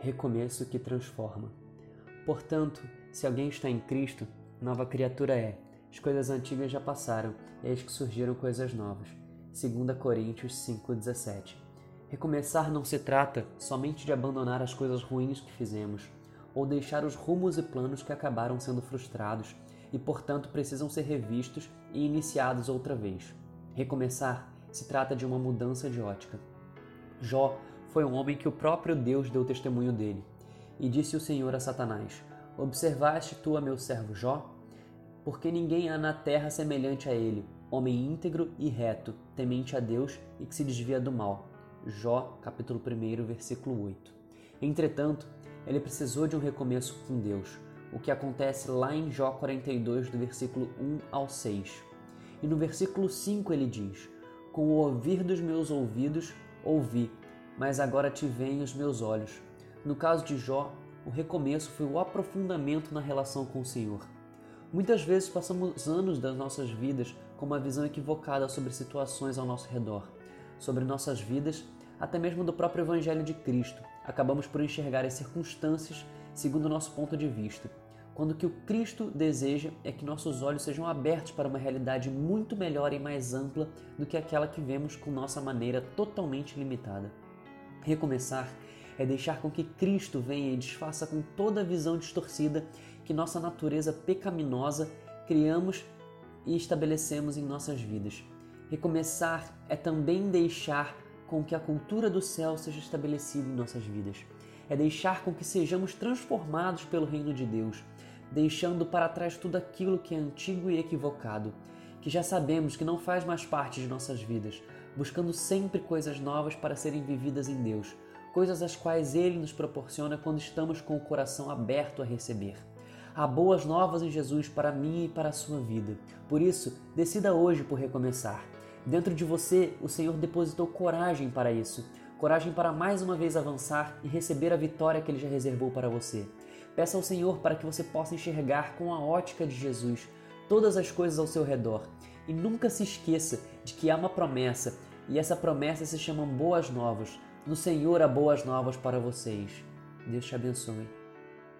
recomeço que transforma. Portanto, se alguém está em Cristo, nova criatura é. As coisas antigas já passaram, e eis que surgiram coisas novas. 2 Coríntios 5,17 Recomeçar não se trata somente de abandonar as coisas ruins que fizemos, ou deixar os rumos e planos que acabaram sendo frustrados e, portanto, precisam ser revistos e iniciados outra vez. Recomeçar se trata de uma mudança de ótica. Jó foi um homem que o próprio Deus deu testemunho dele. E disse o Senhor a Satanás: Observaste tu a meu servo Jó? Porque ninguém há na terra semelhante a ele, homem íntegro e reto, temente a Deus e que se desvia do mal. Jó, capítulo 1, versículo 8. Entretanto, ele precisou de um recomeço com Deus, o que acontece lá em Jó 42, do versículo 1 ao 6. E no versículo 5 ele diz: Com o ouvir dos meus ouvidos ouvi, mas agora te veem os meus olhos. No caso de Jó, o recomeço foi o aprofundamento na relação com o Senhor. Muitas vezes passamos anos das nossas vidas com uma visão equivocada sobre situações ao nosso redor, sobre nossas vidas, até mesmo do próprio Evangelho de Cristo. Acabamos por enxergar as circunstâncias segundo o nosso ponto de vista, quando o que o Cristo deseja é que nossos olhos sejam abertos para uma realidade muito melhor e mais ampla do que aquela que vemos com nossa maneira totalmente limitada. Recomeçar é deixar com que Cristo venha e desfaça com toda a visão distorcida que nossa natureza pecaminosa criamos e estabelecemos em nossas vidas. Recomeçar é também deixar com que a cultura do céu seja estabelecida em nossas vidas. É deixar com que sejamos transformados pelo reino de Deus, deixando para trás tudo aquilo que é antigo e equivocado, que já sabemos que não faz mais parte de nossas vidas, buscando sempre coisas novas para serem vividas em Deus, coisas as quais Ele nos proporciona quando estamos com o coração aberto a receber. Há boas novas em Jesus para mim e para a sua vida. Por isso, decida hoje por recomeçar. Dentro de você, o Senhor depositou coragem para isso, coragem para mais uma vez avançar e receber a vitória que Ele já reservou para você. Peça ao Senhor para que você possa enxergar com a ótica de Jesus todas as coisas ao seu redor e nunca se esqueça de que há uma promessa e essa promessa se chama Boas Novas. No Senhor há boas novas para vocês. Deus te abençoe.